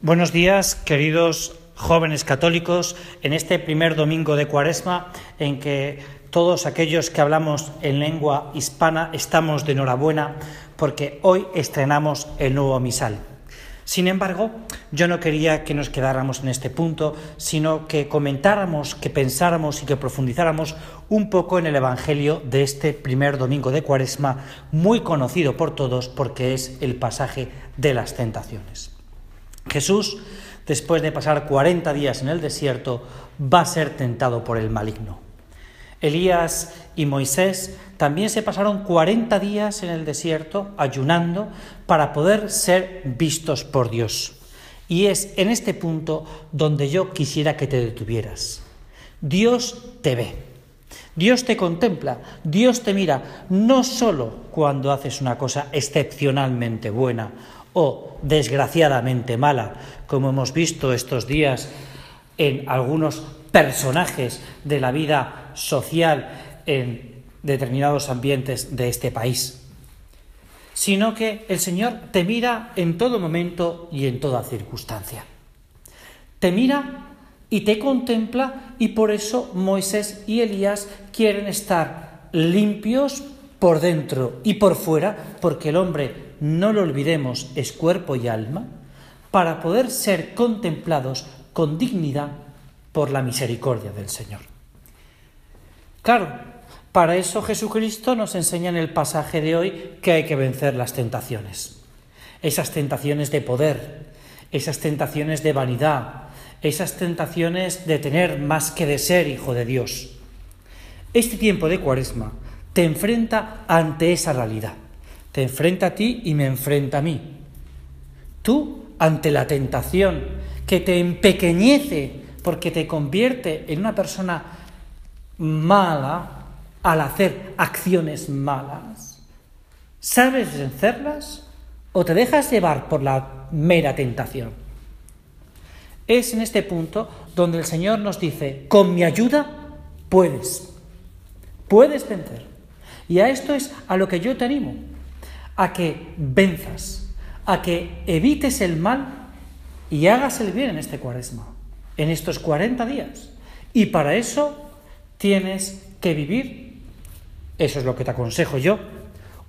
Buenos días, queridos jóvenes católicos, en este primer domingo de Cuaresma en que todos aquellos que hablamos en lengua hispana estamos de enhorabuena porque hoy estrenamos el nuevo misal. Sin embargo, yo no quería que nos quedáramos en este punto, sino que comentáramos, que pensáramos y que profundizáramos un poco en el Evangelio de este primer domingo de Cuaresma, muy conocido por todos porque es el pasaje de las tentaciones. Jesús, después de pasar 40 días en el desierto, va a ser tentado por el maligno. Elías y Moisés también se pasaron 40 días en el desierto ayunando para poder ser vistos por Dios. Y es en este punto donde yo quisiera que te detuvieras. Dios te ve, Dios te contempla, Dios te mira, no solo cuando haces una cosa excepcionalmente buena o desgraciadamente mala, como hemos visto estos días en algunos personajes de la vida social en determinados ambientes de este país, sino que el Señor te mira en todo momento y en toda circunstancia. Te mira y te contempla y por eso Moisés y Elías quieren estar limpios por dentro y por fuera, porque el hombre no lo olvidemos, es cuerpo y alma, para poder ser contemplados con dignidad por la misericordia del Señor. Claro, para eso Jesucristo nos enseña en el pasaje de hoy que hay que vencer las tentaciones. Esas tentaciones de poder, esas tentaciones de vanidad, esas tentaciones de tener más que de ser hijo de Dios. Este tiempo de cuaresma te enfrenta ante esa realidad. Te enfrenta a ti y me enfrenta a mí. Tú, ante la tentación que te empequeñece porque te convierte en una persona mala al hacer acciones malas, ¿sabes vencerlas o te dejas llevar por la mera tentación? Es en este punto donde el Señor nos dice, con mi ayuda puedes, puedes vencer. Y a esto es a lo que yo te animo a que venzas, a que evites el mal y hagas el bien en este cuaresma, en estos 40 días. Y para eso tienes que vivir, eso es lo que te aconsejo yo,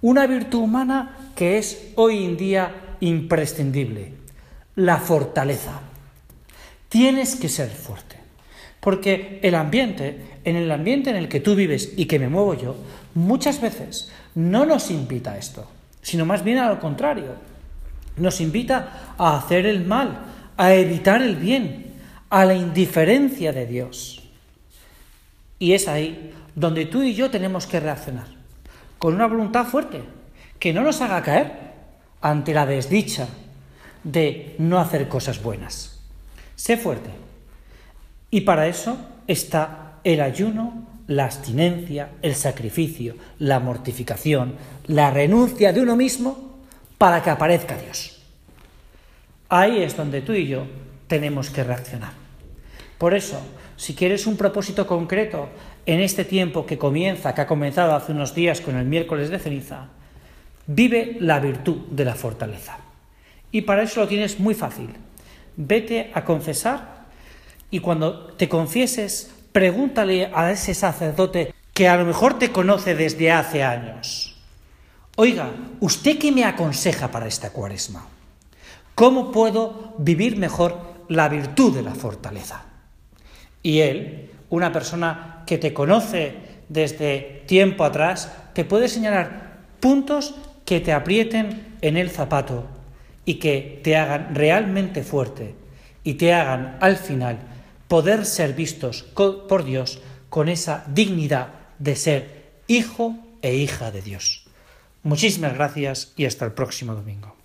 una virtud humana que es hoy en día imprescindible, la fortaleza. Tienes que ser fuerte, porque el ambiente, en el ambiente en el que tú vives y que me muevo yo, muchas veces no nos invita a esto sino más bien al contrario. Nos invita a hacer el mal, a evitar el bien, a la indiferencia de Dios. Y es ahí donde tú y yo tenemos que reaccionar, con una voluntad fuerte, que no nos haga caer ante la desdicha de no hacer cosas buenas. Sé fuerte. Y para eso está el ayuno, la abstinencia, el sacrificio, la mortificación, la renuncia de uno mismo para que aparezca Dios. Ahí es donde tú y yo tenemos que reaccionar. Por eso, si quieres un propósito concreto en este tiempo que comienza, que ha comenzado hace unos días con el miércoles de ceniza, vive la virtud de la fortaleza. Y para eso lo tienes muy fácil. Vete a confesar y cuando te confieses, pregúntale a ese sacerdote que a lo mejor te conoce desde hace años. Oiga, ¿usted qué me aconseja para esta cuaresma? ¿Cómo puedo vivir mejor la virtud de la fortaleza? Y él, una persona que te conoce desde tiempo atrás, te puede señalar puntos que te aprieten en el zapato y que te hagan realmente fuerte y te hagan al final poder ser vistos por Dios con esa dignidad de ser hijo e hija de Dios. Muchísimas gracias y hasta el próximo domingo.